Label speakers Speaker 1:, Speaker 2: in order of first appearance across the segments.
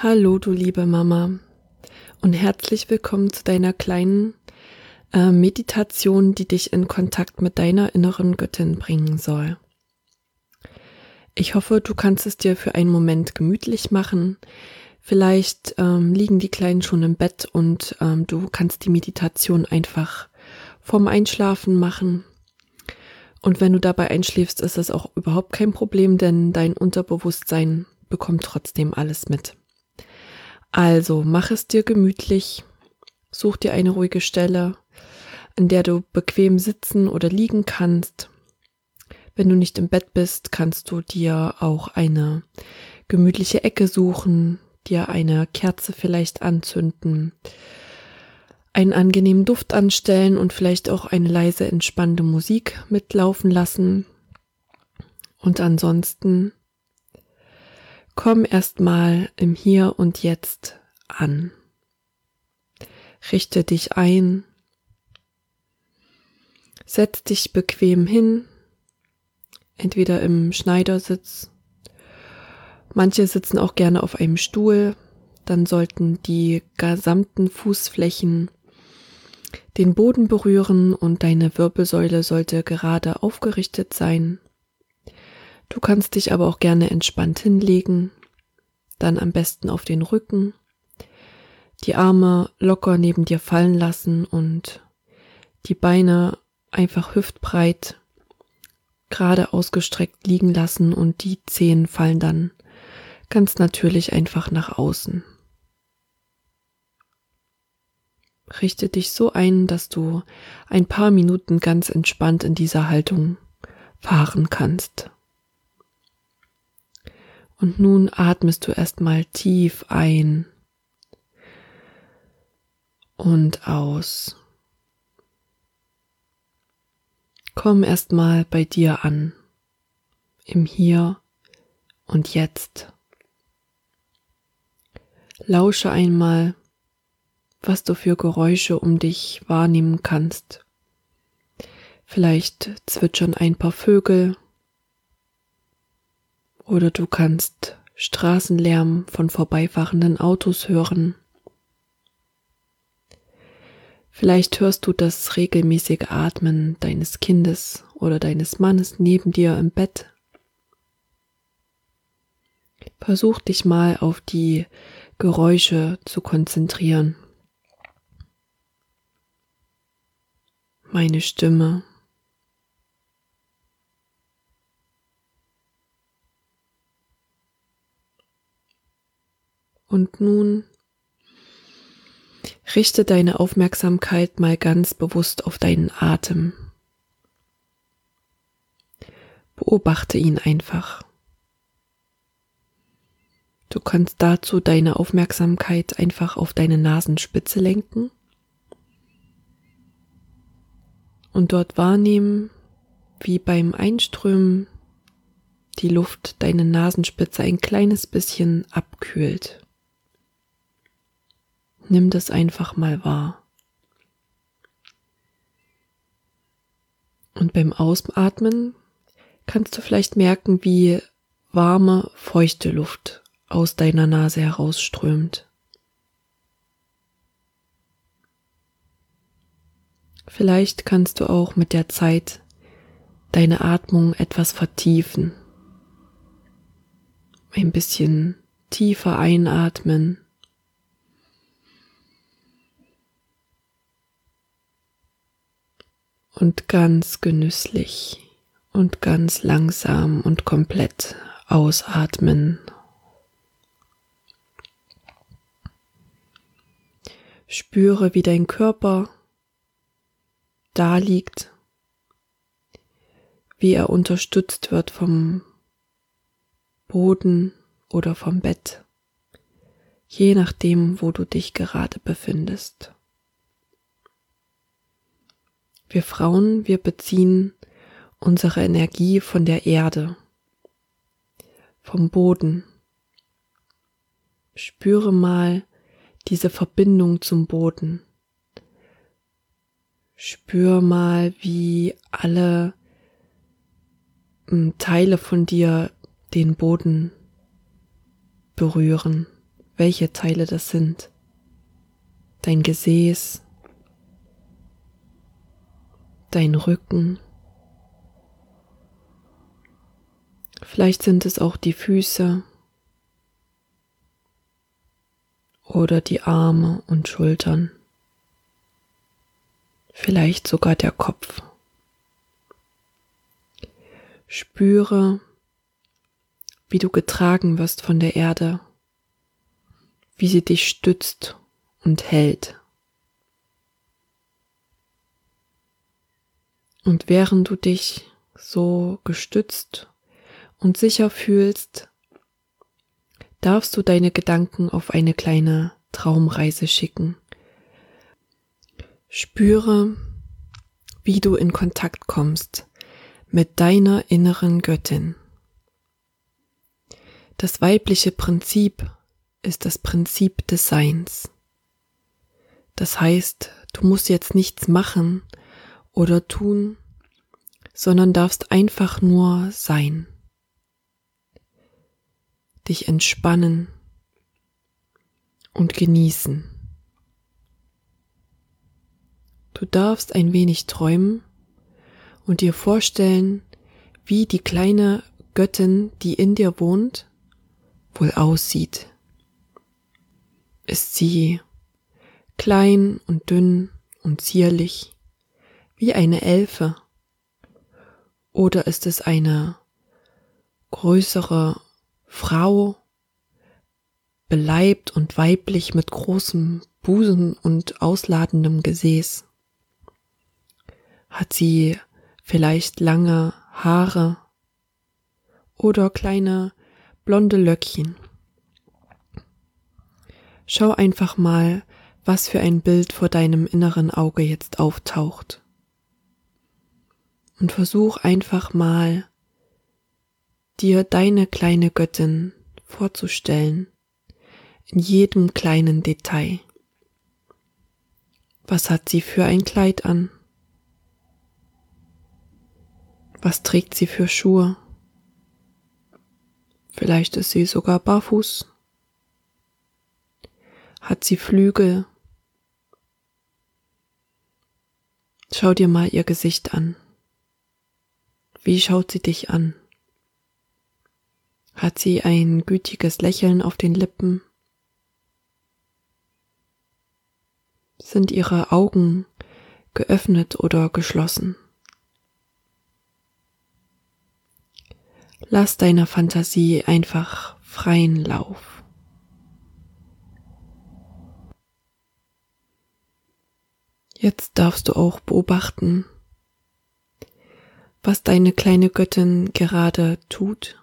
Speaker 1: Hallo, du liebe Mama, und herzlich willkommen zu deiner kleinen äh, Meditation, die dich in Kontakt mit deiner inneren Göttin bringen soll. Ich hoffe, du kannst es dir für einen Moment gemütlich machen. Vielleicht ähm, liegen die Kleinen schon im Bett und ähm, du kannst die Meditation einfach vorm Einschlafen machen. Und wenn du dabei einschläfst, ist das auch überhaupt kein Problem, denn dein Unterbewusstsein bekommt trotzdem alles mit. Also mach es dir gemütlich, such dir eine ruhige Stelle, in der du bequem sitzen oder liegen kannst. Wenn du nicht im Bett bist, kannst du dir auch eine gemütliche Ecke suchen, dir eine Kerze vielleicht anzünden, einen angenehmen Duft anstellen und vielleicht auch eine leise entspannende Musik mitlaufen lassen. Und ansonsten Komm erstmal im Hier und Jetzt an. Richte dich ein. Setz dich bequem hin, entweder im Schneidersitz. Manche sitzen auch gerne auf einem Stuhl. Dann sollten die gesamten Fußflächen den Boden berühren und deine Wirbelsäule sollte gerade aufgerichtet sein. Du kannst dich aber auch gerne entspannt hinlegen, dann am besten auf den Rücken, die Arme locker neben dir fallen lassen und die Beine einfach hüftbreit gerade ausgestreckt liegen lassen und die Zehen fallen dann ganz natürlich einfach nach außen. Richte dich so ein, dass du ein paar Minuten ganz entspannt in dieser Haltung fahren kannst. Und nun atmest du erstmal tief ein und aus. Komm erstmal bei dir an, im Hier und Jetzt. Lausche einmal, was du für Geräusche um dich wahrnehmen kannst. Vielleicht zwitschern ein paar Vögel oder du kannst Straßenlärm von vorbeifahrenden Autos hören. Vielleicht hörst du das regelmäßige Atmen deines Kindes oder deines Mannes neben dir im Bett. Versuch dich mal auf die Geräusche zu konzentrieren. Meine Stimme. Und nun richte deine Aufmerksamkeit mal ganz bewusst auf deinen Atem. Beobachte ihn einfach. Du kannst dazu deine Aufmerksamkeit einfach auf deine Nasenspitze lenken und dort wahrnehmen, wie beim Einströmen die Luft deine Nasenspitze ein kleines bisschen abkühlt. Nimm das einfach mal wahr. Und beim Ausatmen kannst du vielleicht merken, wie warme, feuchte Luft aus deiner Nase herausströmt. Vielleicht kannst du auch mit der Zeit deine Atmung etwas vertiefen. Ein bisschen tiefer einatmen und ganz genüsslich und ganz langsam und komplett ausatmen. Spüre, wie dein Körper da liegt, wie er unterstützt wird vom Boden oder vom Bett, je nachdem, wo du dich gerade befindest. Wir Frauen, wir beziehen unsere Energie von der Erde, vom Boden. Spüre mal diese Verbindung zum Boden. Spür mal, wie alle hm, Teile von dir den Boden berühren, welche Teile das sind. Dein Gesäß, dein Rücken. Vielleicht sind es auch die Füße oder die Arme und Schultern. Vielleicht sogar der Kopf. Spüre, wie du getragen wirst von der Erde, wie sie dich stützt und hält. Und während du dich so gestützt und sicher fühlst, darfst du deine Gedanken auf eine kleine Traumreise schicken. Spüre, wie du in Kontakt kommst mit deiner inneren Göttin. Das weibliche Prinzip ist das Prinzip des Seins. Das heißt, du musst jetzt nichts machen oder tun, sondern darfst einfach nur sein. Dich entspannen und genießen. Du darfst ein wenig träumen und dir vorstellen, wie die kleine Göttin, die in dir wohnt, wohl aussieht. Ist sie klein und dünn und zierlich, wie eine Elfe? Oder ist es eine größere Frau, beleibt und weiblich mit großem Busen und ausladendem Gesäß? Hat sie vielleicht lange Haare oder kleine blonde Löckchen. Schau einfach mal, was für ein Bild vor deinem inneren Auge jetzt auftaucht. Und versuch einfach mal, dir deine kleine Göttin vorzustellen, in jedem kleinen Detail. Was hat sie für ein Kleid an? Was trägt sie für Schuhe? Vielleicht ist sie sogar barfuß. Hat sie Flügel? Schau dir mal ihr Gesicht an. Wie schaut sie dich an? Hat sie ein gütiges Lächeln auf den Lippen? Sind ihre Augen geöffnet oder geschlossen? Lass deiner Fantasie einfach freien Lauf. Jetzt darfst du auch beobachten, was deine kleine Göttin gerade tut.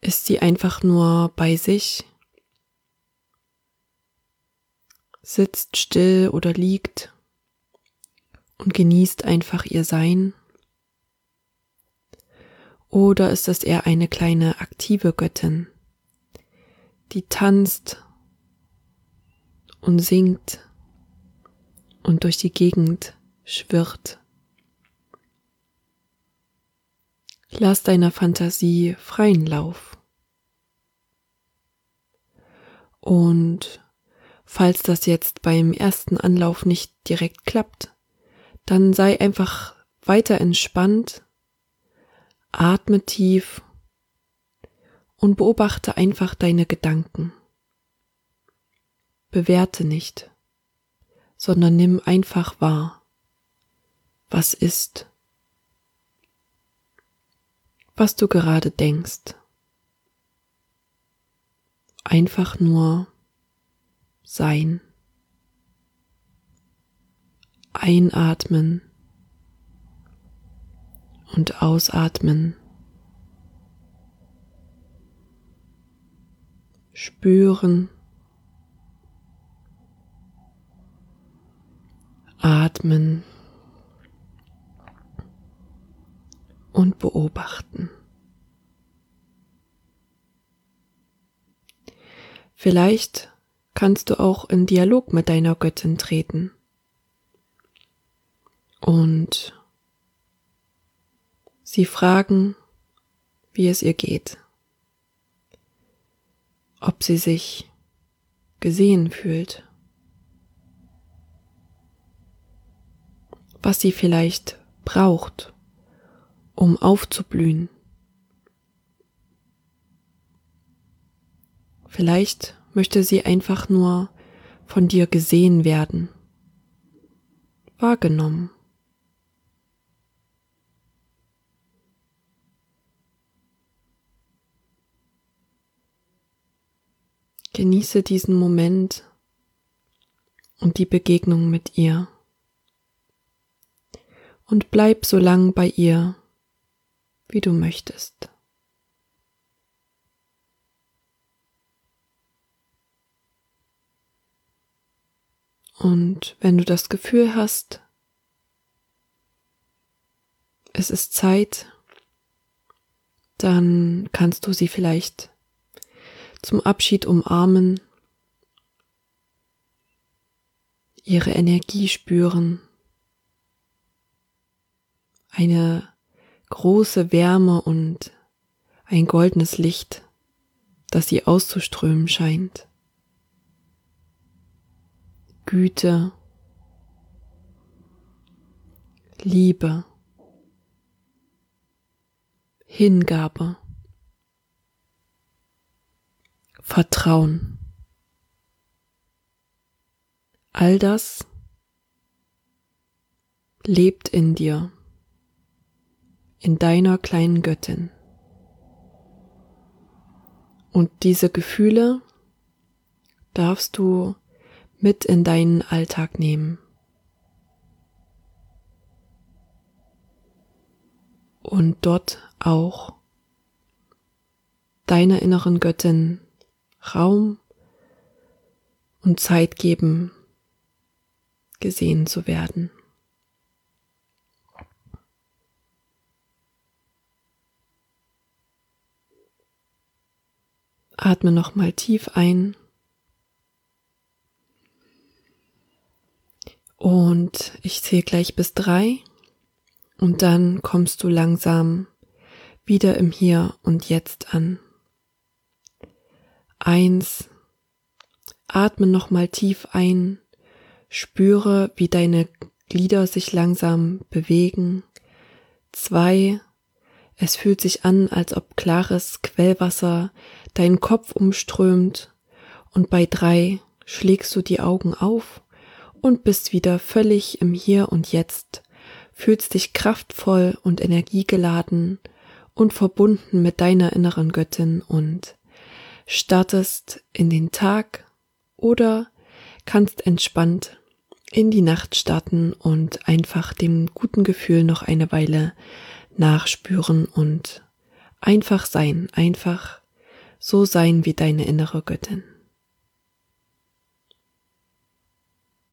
Speaker 1: Ist sie einfach nur bei sich? Sitzt still oder liegt und genießt einfach ihr Sein? Oder ist es eher eine kleine aktive Göttin, die tanzt und singt und durch die Gegend schwirrt? Lass deiner Fantasie freien Lauf. Und falls das jetzt beim ersten Anlauf nicht direkt klappt, dann sei einfach weiter entspannt Atme tief und beobachte einfach deine Gedanken. Bewerte nicht, sondern nimm einfach wahr, was ist, was du gerade denkst. Einfach nur sein. Einatmen und ausatmen. Spüren. Atmen. Und beobachten. Vielleicht kannst du auch in Dialog mit deiner Göttin treten. Und sie fragen, wie es ihr geht, ob sie sich gesehen fühlt, was sie vielleicht braucht, um aufzublühen. Vielleicht möchte sie einfach nur von dir gesehen werden, wahrgenommen. Genieße diesen Moment und die Begegnung mit ihr. Und bleib so lang bei ihr, wie du möchtest. Und wenn du das Gefühl hast, es ist Zeit, dann kannst du sie vielleicht zum Abschied umarmen, ihre Energie spüren, eine große Wärme und ein goldenes Licht, das sie auszuströmen scheint. Güte, Liebe, Hingabe, Vertrauen. All das lebt in dir, in deiner kleinen Göttin. Und diese Gefühle darfst du mit in deinen Alltag nehmen. Und dort auch deiner inneren Göttin Raum und Zeit geben, gesehen zu werden. Atme nochmal tief ein. Und ich zähle gleich bis drei. Und dann kommst du langsam wieder im Hier und Jetzt an. Eins, atme nochmal tief ein, spüre, wie deine Glieder sich langsam bewegen. Zwei, es fühlt sich an, als ob klares Quellwasser deinen Kopf umströmt. Und bei drei schlägst du die Augen auf und bist wieder völlig im Hier und Jetzt, fühlst dich kraftvoll und energiegeladen und verbunden mit deiner inneren Göttin und startest in den Tag oder kannst entspannt in die Nacht starten und einfach dem guten Gefühl noch eine Weile nachspüren und einfach sein, einfach so sein wie deine innere Göttin.